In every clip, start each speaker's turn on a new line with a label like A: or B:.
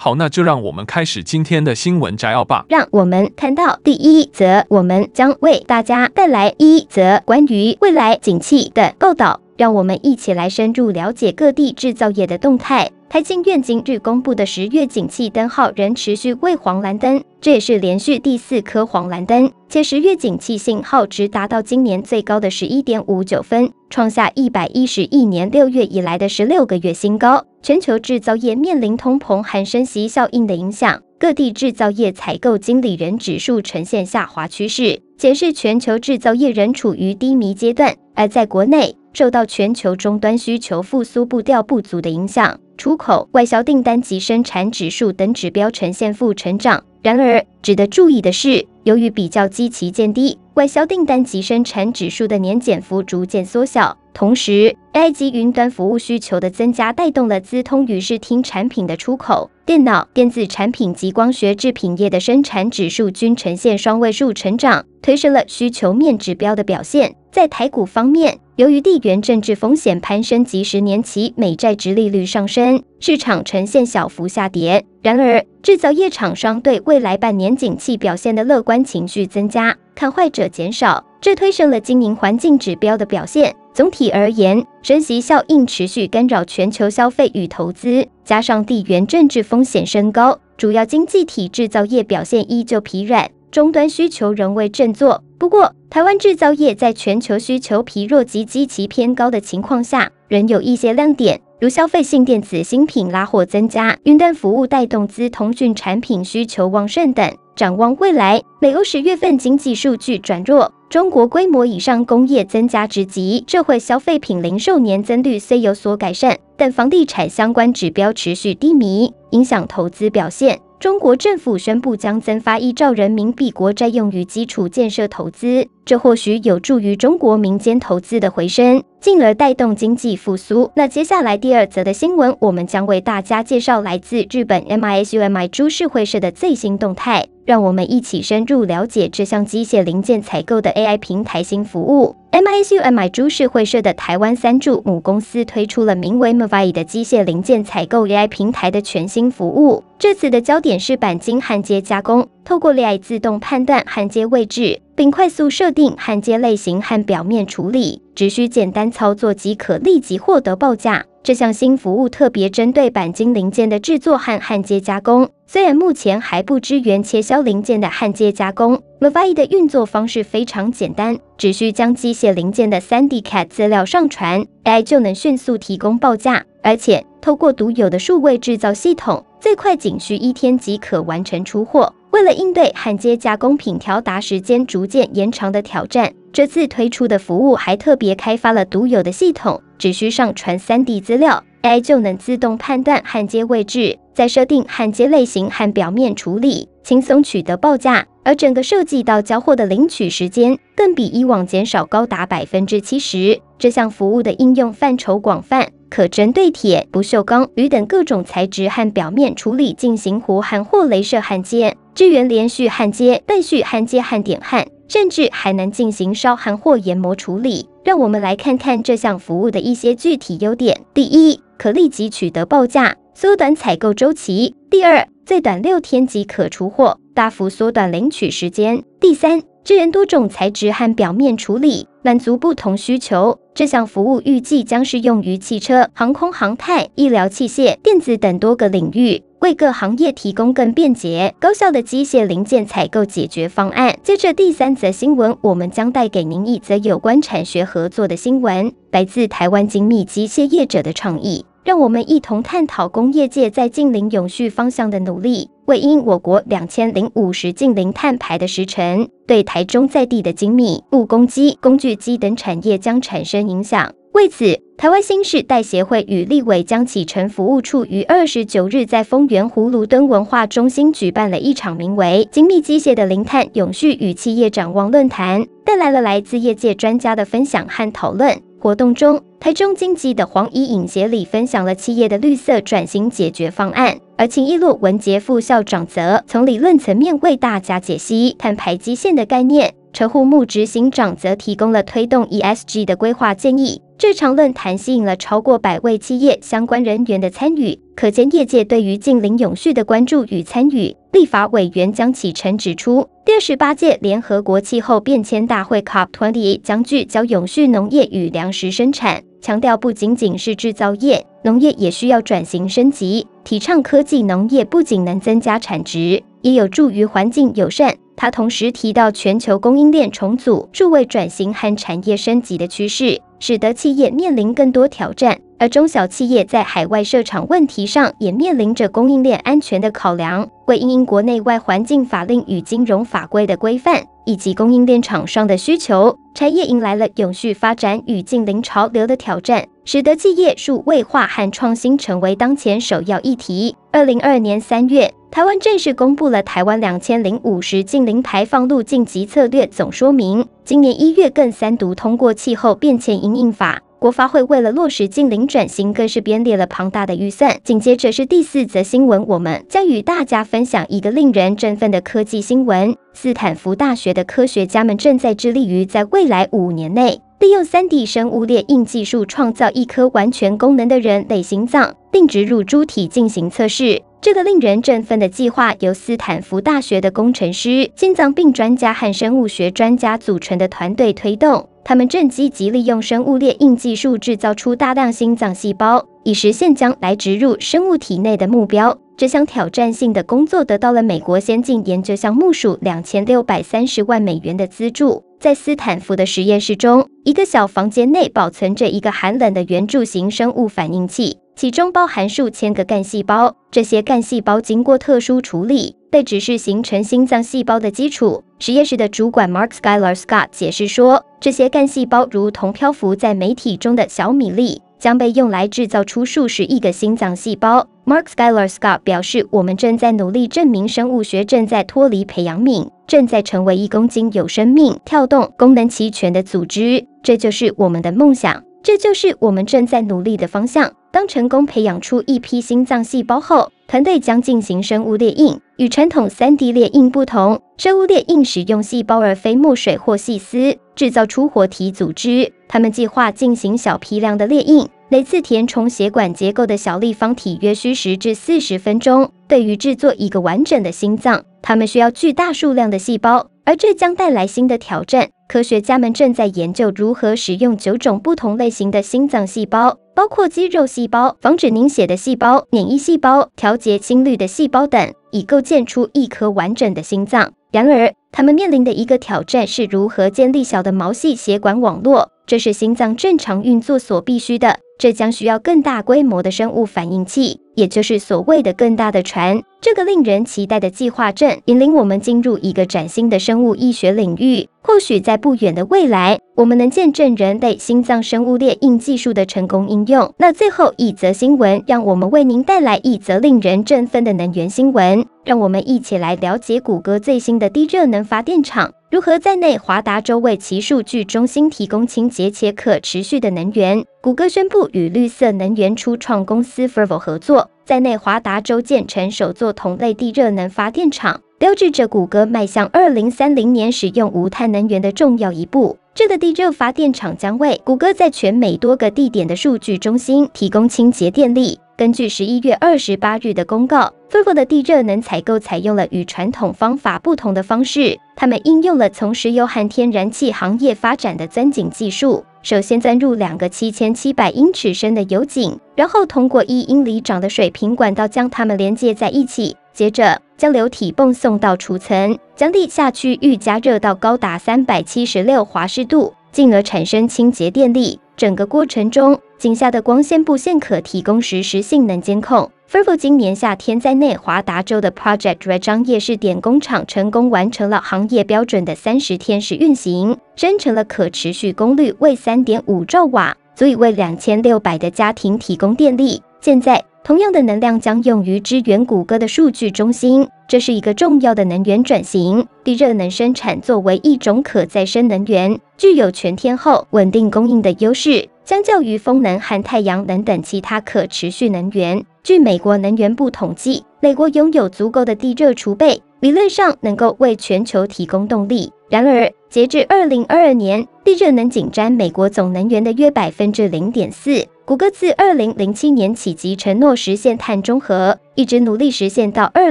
A: 好，那就让我们开始今天的新闻摘要吧。
B: 让我们看到第一则，我们将为大家带来一则关于未来景气的报道。让我们一起来深入了解各地制造业的动态。台经院今日公布的十月景气灯号仍持续为黄蓝灯，这也是连续第四颗黄蓝灯，且十月景气信号值达到今年最高的十一点五九分，创下一百一十亿年六月以来的十六个月新高。全球制造业面临通膨和升息效应的影响，各地制造业采购经理人指数呈现下滑趋势，显示全球制造业仍处于低迷阶段。而在国内，受到全球终端需求复苏步调不足的影响。出口、外销订单及生产指数等指标呈现负成长。然而，值得注意的是，由于比较基期见低，外销订单及生产指数的年减幅逐渐缩小。同时，AI 及云端服务需求的增加带动了资通与视听产品的出口。电脑、电子产品及光学制品业的生产指数均呈现双位数成长，推升了需求面指标的表现。在台股方面，由于地缘政治风险攀升及十年期美债殖利率上升，市场呈现小幅下跌。然而，制造业厂商对未来半年景气表现的乐观情绪增加，看坏者减少，这推升了经营环境指标的表现。总体而言，升息效应持续干扰全球消费与投资，加上地缘政治风险升高，主要经济体制造业表现依旧疲软，终端需求仍未振作。不过，台湾制造业在全球需求疲弱及基期偏高的情况下，仍有一些亮点，如消费性电子新品拉货增加，云端服务带动资通讯产品需求旺盛等。展望未来，美欧十月份经济数据转弱，中国规模以上工业增加值及社会消费品零售年增率虽有所改善，但房地产相关指标持续低迷，影响投资表现。中国政府宣布将增发一兆人民币国债用于基础建设投资，这或许有助于中国民间投资的回升，进而带动经济复苏。那接下来第二则的新闻，我们将为大家介绍来自日本 MISUMI 株式会社的最新动态。让我们一起深入了解这项机械零件采购的 AI 平台新服务。MISUMI 株式会社的台湾三柱母公司推出了名为 Mavai 的机械零件采购 AI 平台的全新服务。这次的焦点是钣金焊接加工，透过 AI 自动判断焊接位置，并快速设定焊接类型和表面处理，只需简单操作即可立即获得报价。这项新服务特别针对钣金零件的制作和焊接加工，虽然目前还不支援切削零件的焊接加工。Mavai 的运作方式非常简单，只需将机械零件的 3D CAD 资料上传，AI 就能迅速提供报价，而且透过独有的数位制造系统，最快仅需一天即可完成出货。为了应对焊接加工品调达时间逐渐延长的挑战，这次推出的服务还特别开发了独有的系统。只需上传 3D 资料，AI 就能自动判断焊接位置，再设定焊接类型和表面处理，轻松取得报价。而整个设计到交货的领取时间，更比以往减少高达百分之七十。这项服务的应用范畴广泛，可针对铁、不锈钢、铝等各种材质和表面处理进行弧焊或镭射焊接，支援连续焊接、断续焊接和点焊。甚至还能进行烧焊或研磨处理。让我们来看看这项服务的一些具体优点：第一，可立即取得报价，缩短采购周期；第二，最短六天即可出货，大幅缩短领取时间；第三，支援多种材质和表面处理，满足不同需求。这项服务预计将适用于汽车、航空航太、医疗器械、电子等多个领域。为各行业提供更便捷、高效的机械零件采购解决方案。接着第三则新闻，我们将带给您一则有关产学合作的新闻，来自台湾精密机械业者的倡议。让我们一同探讨工业界在净零永续方向的努力。为因我国两千零五十净零碳排的时程，对台中在地的精密、木工机、工具机等产业将产生影响。为此，台湾新世代协会与立委将启程服务处于二十九日在丰原葫芦墩文化中心举办了一场名为“精密机械的零碳永续与企业展望论坛”，带来了来自业界专家的分享和讨论。活动中，台中经济的黄怡颖协理分享了企业的绿色转型解决方案，而秦益路文杰副校长则从理论层面为大家解析碳排基线的概念。车护木执行长则提供了推动 ESG 的规划建议。这场论坛吸引了超过百位企业相关人员的参与，可见业界对于净零永续的关注与参与。立法委员江启臣指出，第二十八届联合国气候变迁大会 COP28 将聚焦永续农业与粮食生产，强调不仅仅是制造业，农业也需要转型升级，提倡科技农业不仅能增加产值，也有助于环境友善。他同时提到，全球供应链重组、数位转型和产业升级的趋势，使得企业面临更多挑战，而中小企业在海外设厂问题上也面临着供应链安全的考量。为因应国内外环境法令与金融法规的规范，以及供应链厂商的需求，产业迎来了永续发展与净零潮流的挑战，使得企业数位化和创新成为当前首要议题。二零二二年三月。台湾正式公布了台湾两千零五十净零排放路径及策略总说明。今年一月更三读通过气候变迁因应法。国发会为了落实近零转型，更是编列了庞大的预算。紧接着是第四则新闻，我们将与大家分享一个令人振奋的科技新闻：斯坦福大学的科学家们正在致力于在未来五年内，利用 3D 生物列印技术创造一颗完全功能的人类心脏，并植入猪体进行测试。这个令人振奋的计划由斯坦福大学的工程师、心脏病专家和生物学专家组成的团队推动。他们正积极利用生物列印技术制造出大量心脏细胞，以实现将来植入生物体内的目标。这项挑战性的工作得到了美国先进研究项目署两千六百三十万美元的资助。在斯坦福的实验室中，一个小房间内保存着一个寒冷的圆柱形生物反应器。其中包含数千个干细胞，这些干细胞经过特殊处理，被指示形成心脏细胞的基础。实验室的主管 Mark Schuyler Scott 解释说，这些干细胞如同漂浮在媒体中的小米粒，将被用来制造出数十亿个心脏细胞。Mark Skyler Scott 表示，我们正在努力证明生物学正在脱离培养皿，正在成为一公斤有生命、跳动、功能齐全的组织。这就是我们的梦想，这就是我们正在努力的方向。当成功培养出一批心脏细胞后，团队将进行生物列印。与传统 3D 列印不同，生物裂印使用细胞而非墨水或细丝，制造出活体组织。他们计划进行小批量的裂印，每次填充血管结构的小立方体约需十至四十分钟。对于制作一个完整的心脏，他们需要巨大数量的细胞，而这将带来新的挑战。科学家们正在研究如何使用九种不同类型的心脏细胞，包括肌肉细胞、防止凝血的细胞、免疫细胞、调节心率的细胞等，以构建出一颗完整的心脏。然而，他们面临的一个挑战是如何建立小的毛细血管网络，这是心脏正常运作所必须的。这将需要更大规模的生物反应器，也就是所谓的更大的船。这个令人期待的计划正引领我们进入一个崭新的生物医学领域。或许在不远的未来，我们能见证人类心脏生物列印技术的成功应用。那最后一则新闻，让我们为您带来一则令人振奋的能源新闻。让我们一起来了解谷歌最新的低热能发电厂。如何在内华达州为其数据中心提供清洁且可持续的能源？谷歌宣布与绿色能源初创公司 Fervo 合作，在内华达州建成首座同类地热能发电厂，标志着谷歌迈向2030年使用无碳能源的重要一步。这个地热发电厂将为谷歌在全美多个地点的数据中心提供清洁电力。根据十一月二十八日的公告，Fervo 的地热能采购采用了与传统方法不同的方式。他们应用了从石油和天然气行业发展的钻井技术。首先钻入两个七千七百英尺深的油井，然后通过一英里长的水平管道将它们连接在一起。接着将流体泵送到储层，将地下区域加热到高达三百七十六华氏度，进而产生清洁电力。整个过程中，井下的光纤布线可提供实时性能监控。Fervo 今年夏天在内华达州的 Project Red 夜试点工厂成功完成了行业标准的三十天时运行，生成了可持续功率为三点五兆瓦。足以为两千六百的家庭提供电力。现在，同样的能量将用于支援谷歌的数据中心，这是一个重要的能源转型。地热能生产作为一种可再生能源，具有全天候稳定供应的优势，相较于风能和太阳能等其他可持续能源。据美国能源部统计，美国拥有足够的地热储备，理论上能够为全球提供动力。然而，截至二零二二年，地热能仅占美国总能源的约百分之零点四。谷歌自二零零七年起即承诺实现碳中和，一直努力实现到二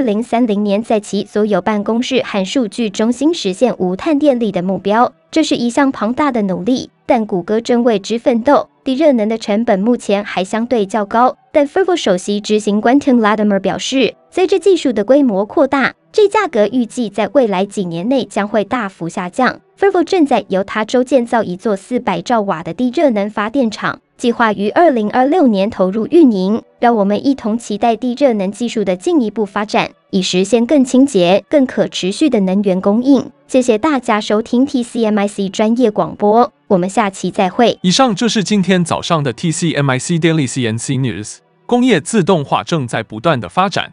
B: 零三零年，在其所有办公室和数据中心实现无碳电力的目标。这是一项庞大的努力，但谷歌正为之奋斗。地热能的成本目前还相对较高，但 Fervo 首席执行官 Tim Latimer 表示，随着技术的规模扩大，这价格预计在未来几年内将会大幅下降。Fervo 正在犹他州建造一座四百兆瓦的地热能发电厂。计划于二零二六年投入运营，让我们一同期待地热能技术的进一步发展，以实现更清洁、更可持续的能源供应。谢谢大家收听 TCMIC 专业广播，我们下期再会。
A: 以上就是今天早上的 TCMIC Daily CNC News。工业自动化正在不断的发展，